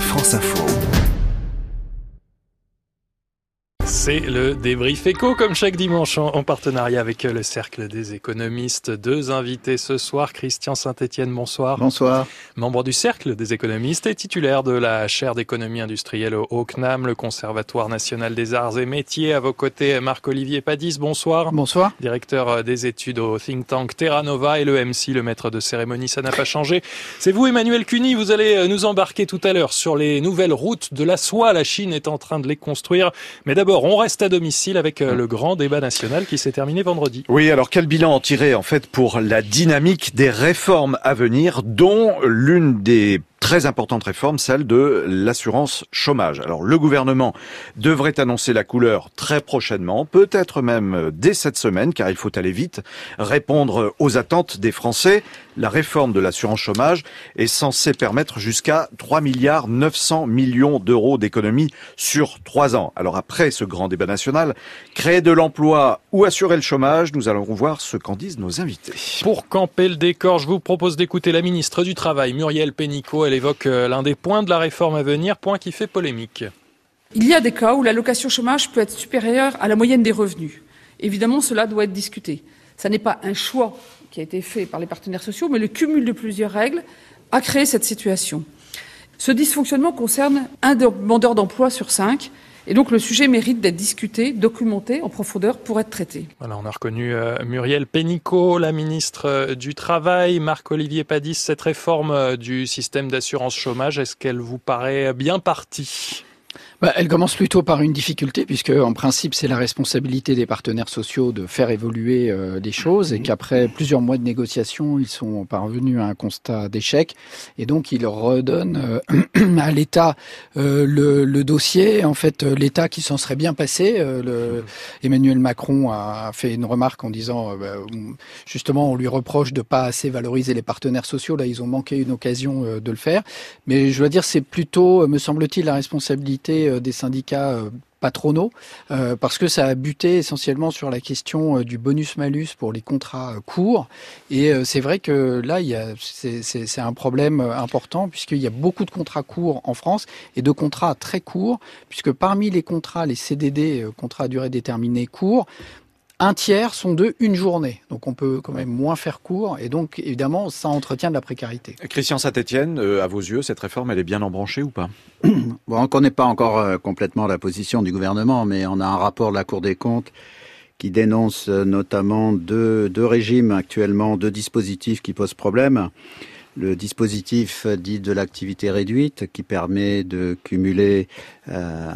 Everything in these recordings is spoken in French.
France Info. C'est le débrief éco comme chaque dimanche en, partenariat avec le Cercle des économistes. Deux invités ce soir. Christian Saint-Etienne, bonsoir. Bonsoir. Membre du Cercle des économistes et titulaire de la chaire d'économie industrielle au CNAM, le Conservatoire national des arts et métiers. À vos côtés, Marc-Olivier Padis, bonsoir. Bonsoir. Directeur des études au think tank Terra Nova et le MC, le maître de cérémonie, ça n'a pas changé. C'est vous, Emmanuel Cuny. Vous allez nous embarquer tout à l'heure sur les nouvelles routes de la soie. La Chine est en train de les construire. Mais d'abord, on on reste à domicile avec euh, le grand débat national qui s'est terminé vendredi. Oui, alors quel bilan en tirer en fait pour la dynamique des réformes à venir, dont l'une des très importante réforme, celle de l'assurance chômage. Alors le gouvernement devrait annoncer la couleur très prochainement, peut-être même dès cette semaine, car il faut aller vite, répondre aux attentes des Français. La réforme de l'assurance chômage est censée permettre jusqu'à 3 milliards 900 millions d'euros d'économies sur trois ans. Alors après ce grand débat national, créer de l'emploi ou assurer le chômage, nous allons voir ce qu'en disent nos invités. Pour camper le décor, je vous propose d'écouter la ministre du Travail, Muriel Pénicaud. Elle évoque euh, l'un des points de la réforme à venir, point qui fait polémique. Il y a des cas où l'allocation chômage peut être supérieure à la moyenne des revenus. Évidemment, cela doit être discuté. Ce n'est pas un choix qui a été fait par les partenaires sociaux, mais le cumul de plusieurs règles a créé cette situation. Ce dysfonctionnement concerne un demandeur d'emploi sur cinq, et donc le sujet mérite d'être discuté, documenté en profondeur pour être traité. Voilà, on a reconnu euh, Muriel Pénicaud, la ministre euh, du Travail, Marc-Olivier Padis. Cette réforme euh, du système d'assurance chômage, est-ce qu'elle vous paraît bien partie? Bah, elle commence plutôt par une difficulté, puisque en principe c'est la responsabilité des partenaires sociaux de faire évoluer euh, les choses, et qu'après plusieurs mois de négociations, ils sont parvenus à un constat d'échec, et donc ils redonnent euh, à l'État euh, le, le, dossier. En fait, l'État qui s'en serait bien passé. Le, Emmanuel Macron a fait une remarque en disant, bah, justement, on lui reproche de pas assez valoriser les partenaires sociaux. Là, ils ont manqué une occasion de le faire. Mais je dois dire, c'est plutôt, me semble-t-il, la responsabilité euh, des syndicats euh, patronaux, euh, parce que ça a buté essentiellement sur la question du bonus-malus pour les contrats courts. Et c'est vrai que là, c'est un problème important, puisqu'il y a beaucoup de contrats courts en France et de contrats très courts, puisque parmi les contrats, les CDD, contrats à durée déterminée courts, un tiers sont de une journée. Donc on peut quand même moins faire court et donc évidemment ça entretient de la précarité. Christian Saint-Etienne, euh, à vos yeux, cette réforme elle est bien embranchée ou pas? Bon, on ne connaît pas encore euh, complètement la position du gouvernement, mais on a un rapport de la Cour des comptes qui dénonce euh, notamment deux, deux régimes actuellement, deux dispositifs qui posent problème le dispositif dit de l'activité réduite qui permet de cumuler euh,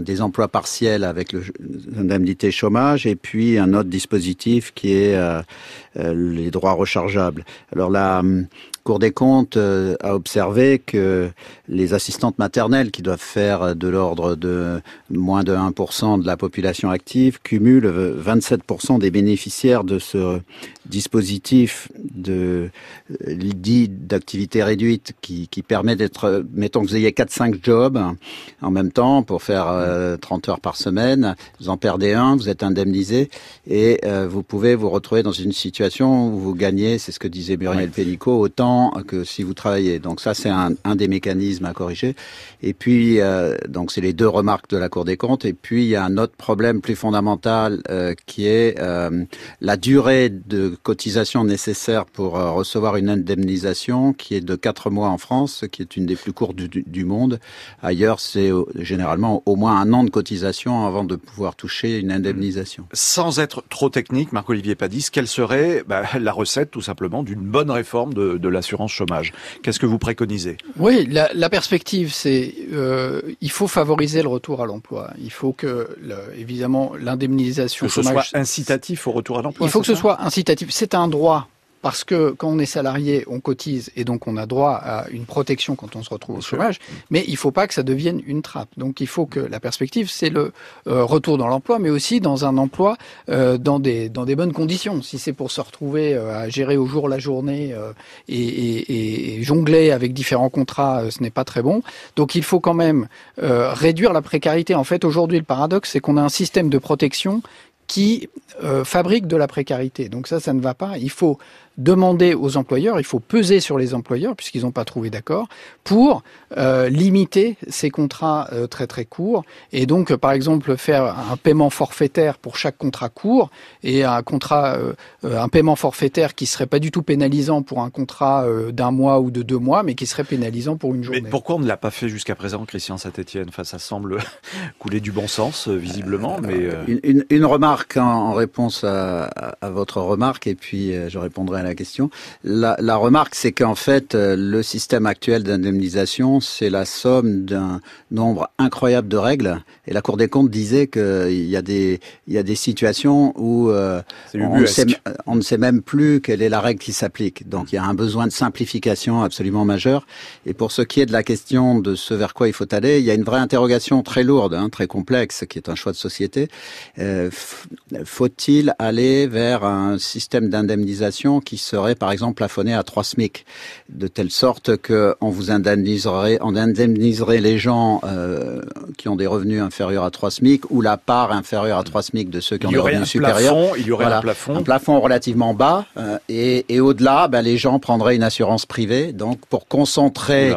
des emplois partiels avec l'indemnité chômage et puis un autre dispositif qui est euh, euh, les droits rechargeables. Alors la Cour des comptes a observé que les assistantes maternelles qui doivent faire de l'ordre de moins de 1% de la population active cumulent 27% des bénéficiaires de ce dispositif de dit d'activité réduite qui, qui permet d'être, mettons que vous ayez 4-5 jobs en même temps pour faire 30 euh, heures par semaine, vous en perdez un, vous êtes indemnisé et euh, vous pouvez vous retrouver dans une situation où vous gagnez, c'est ce que disait Muriel Pellico, autant que si vous travaillez. Donc ça, c'est un, des mécanismes à corriger. Et puis, euh, donc c'est les deux remarques de la Cour des comptes. Et puis, il y a un autre problème plus fondamental qui est la durée de cotisation nécessaire pour recevoir une indemnisation qui est de 4 mois en France, ce qui est une des plus courtes du, monde. Ailleurs, c'est généralement au moins un an de cotisation avant de pouvoir toucher une indemnisation. Sans être trop technique, Marc-Olivier Padis, quelle serait bah, la recette tout simplement d'une bonne réforme de, de l'assurance chômage Qu'est-ce que vous préconisez? Oui, la, la perspective, c'est euh, il faut favoriser le retour à l'emploi. Il faut que, le, évidemment, l'indemnisation que ce soit incitatif au retour à l'emploi. Il faut que ce soit incitatif. C'est un droit parce que quand on est salarié, on cotise et donc on a droit à une protection quand on se retrouve au chômage, mais il ne faut pas que ça devienne une trappe. Donc il faut que la perspective, c'est le euh, retour dans l'emploi, mais aussi dans un emploi euh, dans, des, dans des bonnes conditions. Si c'est pour se retrouver euh, à gérer au jour la journée et, et, et, jongler avec différents contrats, ce n'est pas très bon. Donc il faut quand même réduire la précarité. En fait, aujourd'hui, le paradoxe, c'est qu'on a un système de protection qui fabrique de la précarité. Donc ça, ça ne va pas. Il faut demander aux employeurs, il faut peser sur les employeurs puisqu'ils n'ont pas trouvé d'accord pour euh, limiter ces contrats euh, très très courts et donc par exemple faire un paiement forfaitaire pour chaque contrat court et un contrat un paiement forfaitaire qui serait pas du tout pénalisant pour un contrat d'un mois ou de deux mois mais qui serait pénalisant pour une journée. Mais pourquoi on ne l'a pas fait jusqu'à présent Christian Saint-Etienne enfin, ça semble couler du bon sens visiblement mais une, une, remarque en, réponse à, à, votre remarque et puis je répondrai à la question. La, la remarque, c'est qu'en fait, euh, le système actuel d'indemnisation, c'est la somme d'un nombre incroyable de règles. Et la Cour des comptes disait qu'il y a des, il y a des situations où euh, on, sait, on, ne sait même plus quelle est la règle qui s'applique. Donc il y a un besoin de simplification absolument majeur. Et pour ce qui est de la question de ce vers quoi il faut aller, il y a une vraie interrogation très lourde, hein, très complexe, qui est un choix de société. Euh, faut-il aller vers un système d'indemnisation qui serait par exemple plafonné à 3 SMIC, de telle sorte que on vous indemniserait, on indemniserait les gens euh, qui ont des revenus inférieurs à 3 SMIC ou la part inférieure à 3 SMIC de ceux qui ont des revenus supérieurs. il y aurait un plafond. Un plafond relativement bas euh, et, et au-delà, ben, les gens prendraient une assurance privée. Donc pour concentrer,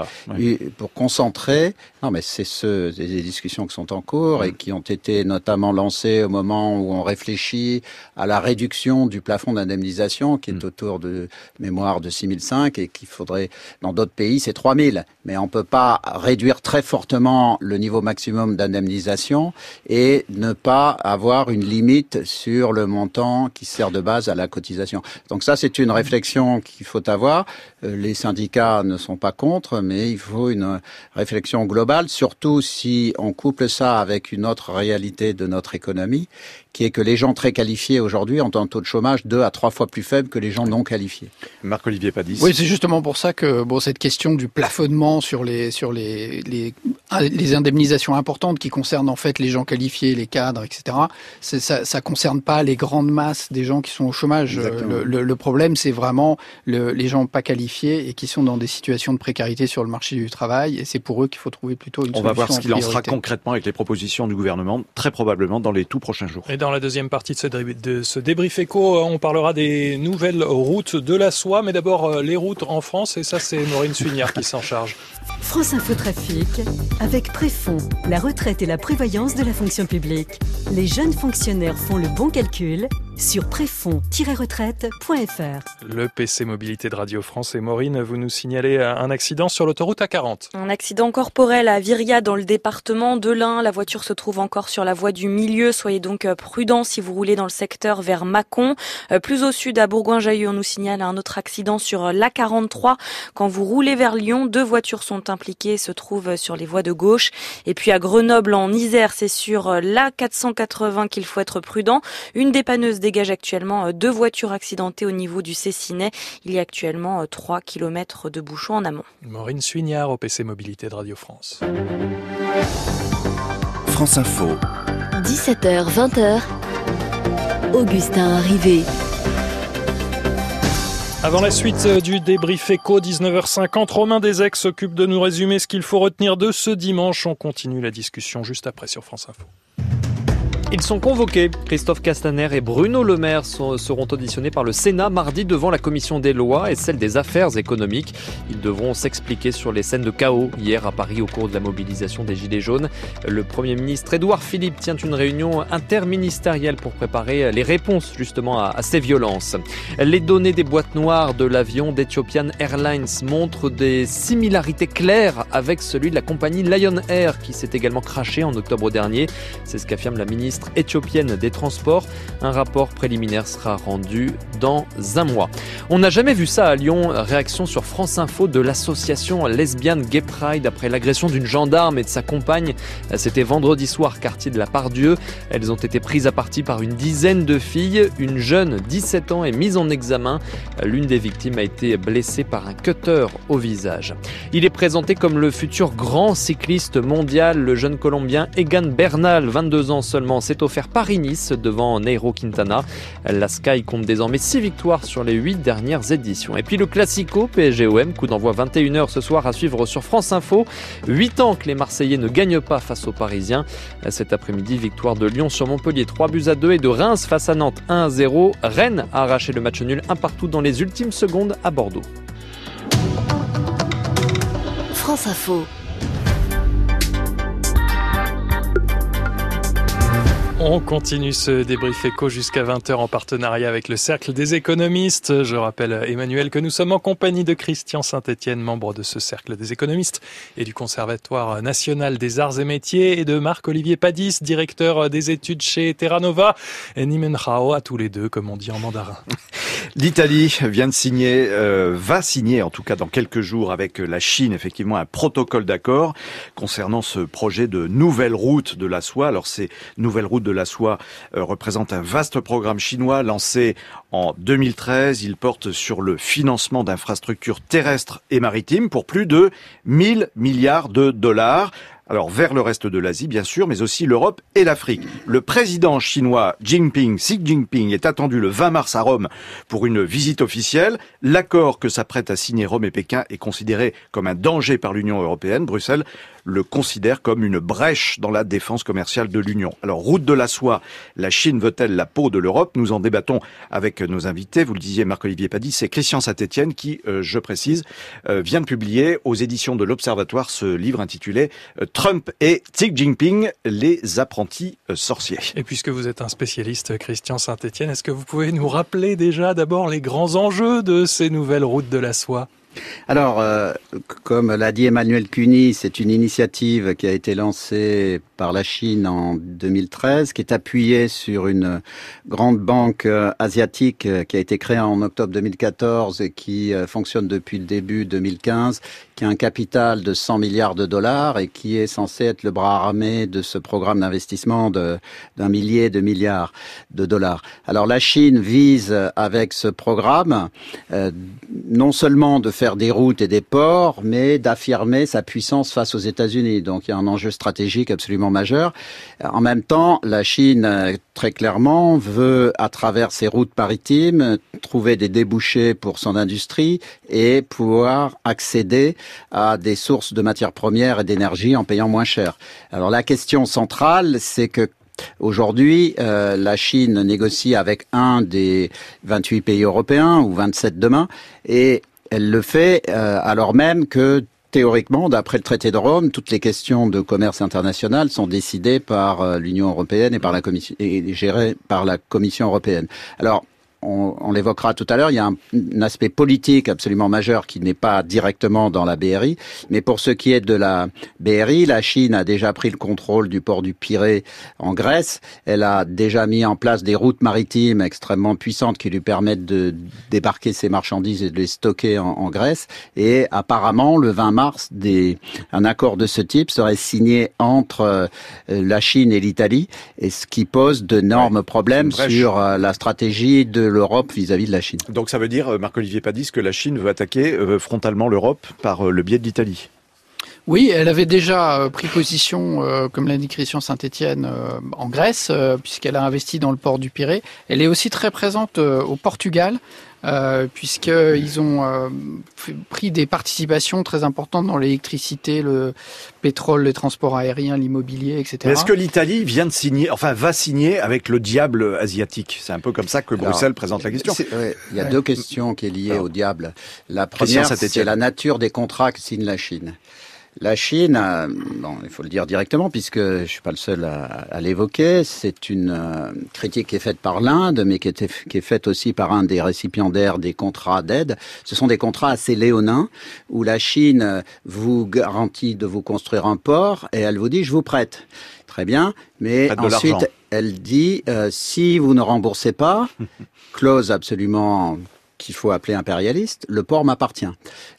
pour concentrer, non mais c'est ce, des discussions qui sont en cours et mm. qui ont été notamment lancées au moment où on réfléchit à la réduction du plafond d'indemnisation qui est mm. autour de mémoire de 6005 et qu'il faudrait, dans d'autres pays, c'est 3000. Mais on peut pas réduire très fortement le niveau maximum d'indemnisation et ne pas avoir une limite sur le montant qui sert de base à la cotisation. Donc ça, c'est une réflexion qu'il faut avoir. Euh, les syndicats ne sont pas contre, mais il faut une réflexion globale, surtout si on couple ça avec une autre réalité de notre économie, qui est que les gens très qualifiés aujourd'hui ont un taux de chômage deux à trois fois plus faible que les gens qualifiés. Marc-Olivier Padis. Oui, c'est justement pour ça que bon, cette question du plafonnement sur les sur les, les, les indemnisations importantes qui concernent en fait les gens qualifiés, les cadres, etc. Ça, ça concerne pas les grandes masses des gens qui sont au chômage. Le, le, le, problème, c'est vraiment le, les gens pas qualifiés et qui sont dans des situations de précarité sur le marché du travail. Et c'est pour eux qu'il faut trouver plutôt une On va voir ce qu'il en sera concrètement avec les propositions du gouvernement, très probablement dans les tout prochains jours dans la deuxième partie de ce, de ce débrief éco, on parlera des nouvelles routes de la soie, mais d'abord euh, les routes en France, et ça c'est Maureen Suignard qui s'en charge. France Info Trafic, avec Préfond, la retraite et la prévoyance de la fonction publique. Les jeunes fonctionnaires font le bon calcul sur préfond-retraite.fr. Le PC Mobilité de Radio France et Maureen, vous nous signalez un accident sur l'autoroute A40. Un accident corporel à Viria dans le département de l'Ain. La voiture se trouve encore sur la voie du milieu. Soyez donc euh, prudents si vous roulez dans le secteur vers Mâcon. Euh, plus au sud, à Bourgoin-Jallieu, on nous signale un autre accident sur euh, l'A43. Quand vous roulez vers Lyon, deux voitures sont impliquées, se trouvent sur les voies de gauche. Et puis à Grenoble, en Isère, c'est sur l'A480 qu'il faut être prudent. Une dépanneuse dégage actuellement euh, deux voitures accidentées au niveau du Cessinet. Il y a actuellement 3 euh, km de bouchons en amont. Maureen Suignard au PC Mobilité de Radio France. France Info. 17h, 20h. Augustin arrivé. Avant la suite euh, du débrief éco 19h50, Romain Desec s'occupe de nous résumer ce qu'il faut retenir de ce dimanche. On continue la discussion juste après sur France Info. Ils sont convoqués. Christophe Castaner et Bruno Le Maire seront auditionnés par le Sénat mardi devant la commission des lois et celle des affaires économiques. Ils devront s'expliquer sur les scènes de chaos hier à Paris au cours de la mobilisation des Gilets jaunes. Le Premier ministre Édouard Philippe tient une réunion interministérielle pour préparer les réponses justement à, ces violences. Les données des boîtes noires de l'avion d'Ethiopian Airlines montrent des similarités claires avec celui de la compagnie Lion Air qui s'est également craché en octobre dernier. C'est ce qu'affirme la ministre éthiopienne des Transports. Un rapport préliminaire sera rendu dans un mois. On n'a jamais vu ça à Lyon. Réaction sur France Info de l'association lesbienne Gay Pride après l'agression d'une gendarme et de sa compagne. C'était vendredi soir, quartier de la Pardieu. Elles ont été prises à partie par une dizaine de filles. Une jeune, 17 ans, est mise en examen. L'une des victimes a été blessée par un cutter au visage. Il est présenté comme le futur grand cycliste mondial. Le jeune Colombien Egan Bernal, 22 ans seulement, s'est offert Paris-Nice devant Nairo Quintana. La Sky compte désormais 6 victoires sur les 8 dernières éditions. Et puis le Classico PSG-OM, coup d'envoi 21h ce soir à suivre sur France Info. 8 ans que les Marseillais ne gagnent pas face aux Parisiens. Cet après-midi, victoire de Lyon sur Montpellier 3 buts à 2 et de Reims face à Nantes 1 0. Rennes a arraché le match nul un partout dans les ultimes secondes à Bordeaux. France Info. On continue ce débrief éco jusqu'à 20h en partenariat avec le Cercle des économistes. Je rappelle, Emmanuel, que nous sommes en compagnie de Christian Saint-Etienne, membre de ce Cercle des économistes et du Conservatoire national des arts et métiers, et de Marc-Olivier Padis, directeur des études chez Terra Nova. Et Nimen Rao à tous les deux, comme on dit en mandarin. L'Italie vient de signer, euh, va signer en tout cas dans quelques jours avec la Chine, effectivement, un protocole d'accord concernant ce projet de nouvelle route de la soie. Alors ces nouvelles routes de la soie euh, représente un vaste programme chinois lancé en 2013. Il porte sur le financement d'infrastructures terrestres et maritimes pour plus de 1000 milliards de dollars. Alors vers le reste de l'Asie, bien sûr, mais aussi l'Europe et l'Afrique. Le président chinois Jinping, Xi Jinping, est attendu le 20 mars à Rome pour une visite officielle. L'accord que s'apprête à signer Rome et Pékin est considéré comme un danger par l'Union européenne. Bruxelles le considère comme une brèche dans la défense commerciale de l'Union. Alors, route de la soie, la Chine veut-elle la peau de l'Europe? Nous en débattons avec nos invités. Vous le disiez, Marc-Olivier Paddy, c'est Christian Saint-Etienne qui, euh, je précise, euh, vient de publier aux éditions de l'Observatoire ce livre intitulé euh, Trump et Xi Jinping, les apprentis sorciers. Et puisque vous êtes un spécialiste, Christian Saint-Etienne, est-ce que vous pouvez nous rappeler déjà d'abord les grands enjeux de ces nouvelles routes de la soie? Alors, euh, comme l'a dit Emmanuel Cuny, c'est une initiative qui a été lancée par la Chine en 2013, qui est appuyée sur une grande banque euh, asiatique euh, qui a été créée en octobre 2014 et qui fonctionne depuis le début 2015, qui a un capital de 100 milliards de dollars et qui est censé être le bras armé de ce programme d'investissement d'un millier de milliards de dollars. Alors la Chine vise avec ce programme non seulement de faire faire des routes et des ports, mais d'affirmer sa puissance face aux États-Unis. Donc il y a un enjeu stratégique absolument majeur. En même temps, la Chine, très clairement, veut, à travers ses routes maritimes, trouver des débouchés pour son industrie et pouvoir accéder à des sources de matières premières et d'énergie en payant moins cher. Alors la question centrale, c'est que Aujourd'hui, euh, la Chine négocie avec un des 28 pays européens ou 27 demain, et elle le fait euh, alors même que théoriquement, d'après le traité de Rome, toutes les questions de commerce international sont décidées par euh, l'Union européenne et par la commission et gérées par la Commission européenne. Alors, on, l'évoquera tout à l'heure, il y a un, aspect politique absolument majeur qui n'est pas directement dans la BRI, mais pour ce qui est de la BRI, la Chine a déjà pris le contrôle du port du Pirée en Grèce, elle a déjà mis en place des routes maritimes extrêmement puissantes qui lui permettent de débarquer ses marchandises et de les stocker en, Grèce, et apparemment le 20 mars, des, un accord de ce type serait signé entre euh, la Chine et l'Italie, et ce qui pose d'énormes problèmes sur euh, la stratégie de l'Europe vis-à-vis de la Chine. Donc ça veut dire, euh, Marc-Olivier Padis, que la Chine veut attaquer euh, frontalement l'Europe par euh, le biais de l'Italie oui, elle avait déjà pris position, comme l'a dit Christian Saint-Etienne, en Grèce, puisqu'elle a investi dans le port du Pirée. Elle est aussi très présente au Portugal, euh, puisqu'ils ont euh, pris des participations très importantes dans l'électricité, le pétrole, les transports aériens, l'immobilier, etc. Est-ce que l'Italie vient de signer, enfin va signer avec le diable asiatique? C'est un peu comme ça que Bruxelles présente la question. il y a deux questions qui sont liées au diable. La première, c'est la nature des contrats que signe la Chine. La Chine, bon, il faut le dire directement puisque je suis pas le seul à, l'évoquer, c'est une euh, critique qui est faite par l'Inde, mais qui est, qui est faite aussi par un des récipiendaires des contrats d'aide. Ce sont des contrats assez léonins où la Chine vous garantit de vous construire un port et elle vous dit je vous prête. Très bien, mais ensuite elle dit euh, si vous ne remboursez pas, clause absolument qu'il faut appeler impérialiste, le port m'appartient.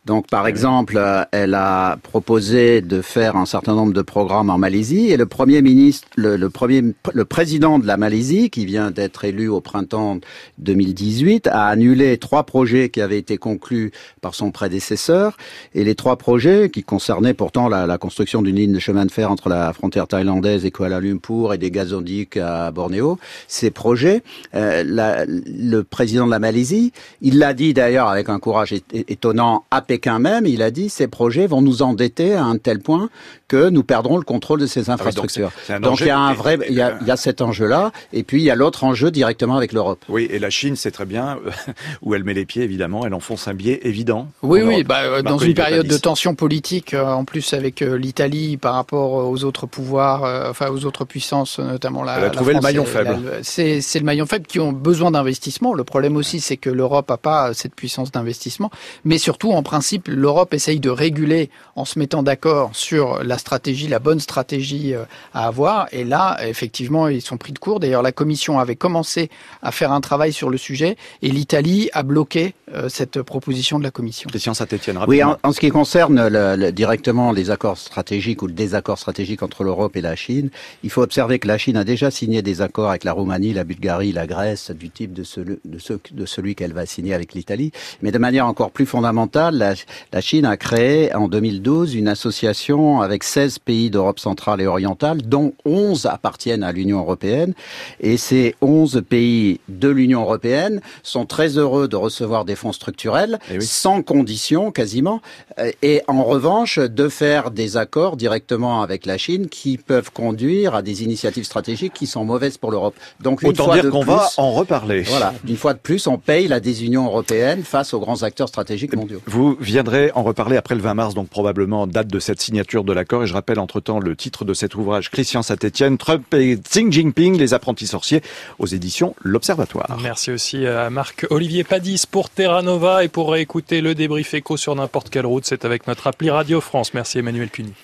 Donc, par exemple, euh, elle a proposé de faire un certain nombre de programmes en Malaisie et le premier ministre, le, le premier, le président de la Malaisie, qui vient d'être élu au printemps 2018, a annulé trois projets qui avaient été conclus par son prédécesseur et les trois projets qui concernaient pourtant la, la construction d'une ligne de chemin de fer entre la frontière thaïlandaise et Kuala Lumpur et des gazoducs à Bornéo. Ces projets, euh, la, le président de la Malaisie, il l'a dit d'ailleurs avec un courage étonnant à Pékin même, il a dit ces projets vont nous endetter à un tel point que nous perdrons le contrôle de ces infrastructures. Ah oui, donc, il y a un vrai, il y a, il y a cet enjeu-là, et puis il y a l'autre enjeu directement avec l'Europe. Oui, et la Chine sait très bien où elle met les pieds, évidemment, elle enfonce un biais évident. Oui, oui, bah, dans une période de tension politique, euh, en plus avec euh, l'Italie par rapport aux autres pouvoirs, euh, enfin aux autres puissances, notamment la. Elle a la trouvé France le maillon faible. la- C'est c'est le maillon faible qui ont besoin d'investissement. Le problème aussi, c'est que l'Europe n'a pas cette puissance d'investissement. Mais surtout, en principe, l'Europe essaye de réguler en se mettant d'accord sur la stratégie, la bonne stratégie euh, à avoir. Et là, effectivement, ils sont pris de court. D'ailleurs, la Commission avait commencé à faire un travail sur le sujet et l'Italie a bloqué euh, cette proposition de la Commission. Christian Saint-Etienne, Oui, en, en ce qui concerne le- le- directement les accords stratégiques ou le désaccord stratégique entre l'Europe et la Chine, il faut observer que la Chine a déjà signé des accords avec la Roumanie, la Bulgarie, la Grèce, du type de, celui- de, ce- de celui qu'elle va signer avec l'Italie. Mais de manière encore plus fondamentale, la, la Chine a créé en 2012 une association avec 16 pays d'Europe centrale et orientale, dont 11 appartiennent à l'Union européenne. Et ces 11 pays de l'Union européenne sont très heureux de recevoir des fonds structurels, Eh oui. sans condition quasiment, euh, et en revanche de faire des accords directement avec la Chine qui peuvent conduire à des initiatives stratégiques qui sont mauvaises pour l'Europe. Donc une Autant fois dire qu'on va en reparler. voilà, une fois de plus, on paye la désunion européenne face aux grands acteurs stratégiques mondiaux. Vous viendrez en reparler après le 20 mars, donc probablement date de cette signature de l'accord. Et je rappelle entre-temps le titre de cet ouvrage, Christian Saint-Etienne, Trump et Xi Jinping, les apprentis sorciers, aux éditions L'Observatoire. Merci aussi à Marc-Olivier Padis pour Terra Nova et pour réécouter le débrief écho sur n'importe quelle route, c'est avec notre appli Radio France. Merci Emmanuel Cuny.